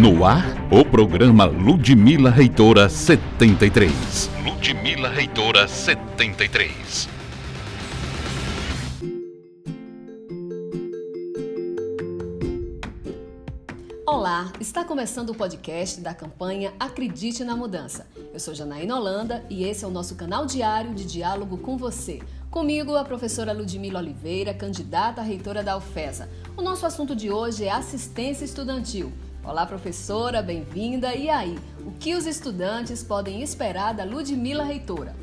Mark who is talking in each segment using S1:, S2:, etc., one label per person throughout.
S1: No ar, o programa Ludmila Reitora 73. Ludmila Reitora 73.
S2: Olá, está começando o podcast da campanha Acredite na Mudança. Eu sou Janaína Holanda e esse é o nosso canal diário de diálogo com você. Comigo, a professora Ludmila Oliveira, candidata a reitora da UFESA. O nosso assunto de hoje é assistência estudantil. Olá, professora, bem-vinda. E aí, o que os estudantes podem esperar da Ludmila Reitora?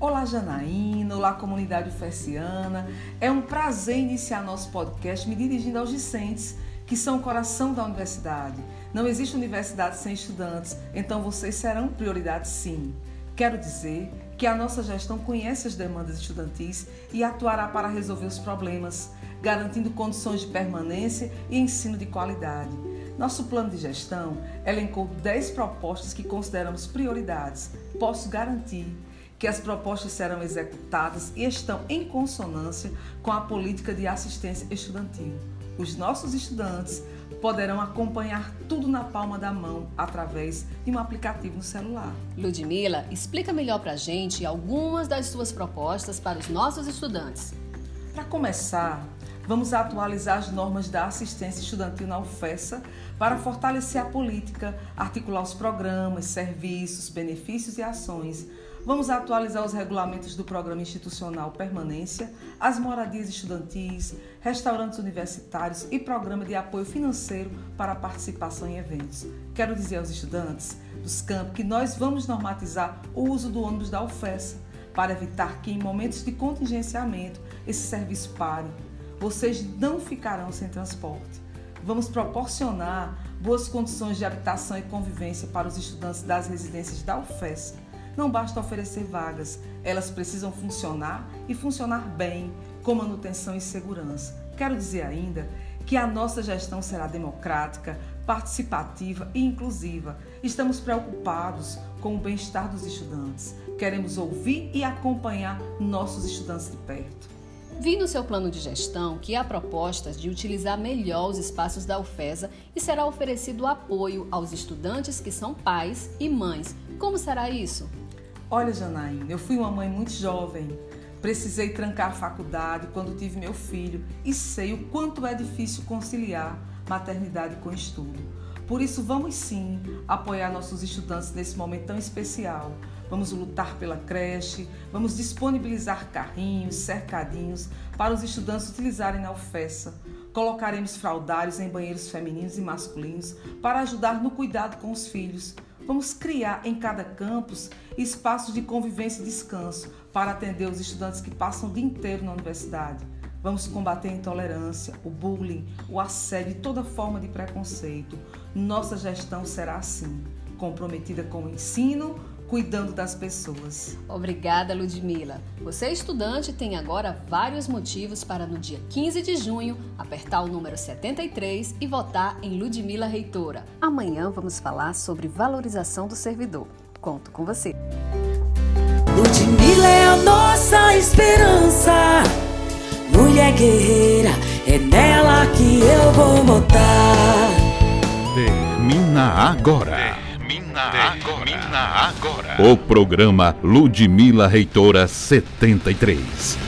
S3: Olá, Janaína. Olá, comunidade ufessiana. É um prazer iniciar nosso podcast me dirigindo aos discentes, que são o coração da universidade. Não existe universidade sem estudantes, então vocês serão prioridade sim. Quero dizer que a nossa gestão conhece as demandas estudantis e atuará para resolver os problemas, garantindo condições de permanência e ensino de qualidade. Nosso plano de gestão elencou 10 propostas que consideramos prioridades. Posso garantir que as propostas serão executadas e estão em consonância com a política de assistência estudantil. Os nossos estudantes poderão acompanhar tudo na palma da mão através de um aplicativo no celular.
S2: Ludmila, explica melhor para a gente algumas das suas propostas para os nossos estudantes.
S3: Para começar, vamos atualizar as normas da assistência estudantil na UFESA para fortalecer a política, articular os programas, serviços, benefícios e ações. Vamos atualizar os regulamentos do Programa Institucional Permanência, as moradias estudantis, restaurantes universitários e programa de apoio financeiro para a participação em eventos. Quero dizer aos estudantes dos campos que nós vamos normatizar o uso do ônibus da UFESA para evitar que, em momentos de contingenciamento, esse serviço pare vocês não ficarão sem transporte. Vamos proporcionar boas condições de habitação e convivência para os estudantes das residências da UFES. Não basta oferecer vagas, elas precisam funcionar e funcionar bem, com manutenção e segurança. Quero dizer ainda que a nossa gestão será democrática, participativa e inclusiva. Estamos preocupados com o bem-estar dos estudantes. Queremos ouvir e acompanhar nossos estudantes de perto.
S2: Vi no seu plano de gestão que há propostas de utilizar melhor os espaços da UFESA e será oferecido apoio aos estudantes que são pais e mães. Como será isso?
S3: Olha, Janaína, eu fui uma mãe muito jovem. Precisei trancar a faculdade quando tive meu filho e sei o quanto é difícil conciliar maternidade com estudo. Por isso, vamos sim apoiar nossos estudantes nesse momento tão especial vamos lutar pela creche, vamos disponibilizar carrinhos, cercadinhos para os estudantes utilizarem na UFESA. Colocaremos fraldários em banheiros femininos e masculinos para ajudar no cuidado com os filhos. Vamos criar em cada campus espaços de convivência e descanso para atender os estudantes que passam o dia inteiro na universidade. Vamos combater a intolerância, o bullying, o assédio e toda forma de preconceito. Nossa gestão será assim, comprometida com o ensino, cuidando das pessoas.
S2: Obrigada, Ludmila. Você, estudante, tem agora vários motivos para no dia 15 de junho apertar o número 73 e votar em Ludmila Reitora. Amanhã vamos falar sobre valorização do servidor. Conto com você.
S4: Ludmila é a nossa esperança. Mulher guerreira, é nela que eu vou votar.
S1: Termina agora agora. agora. O programa Ludmila Reitora 73.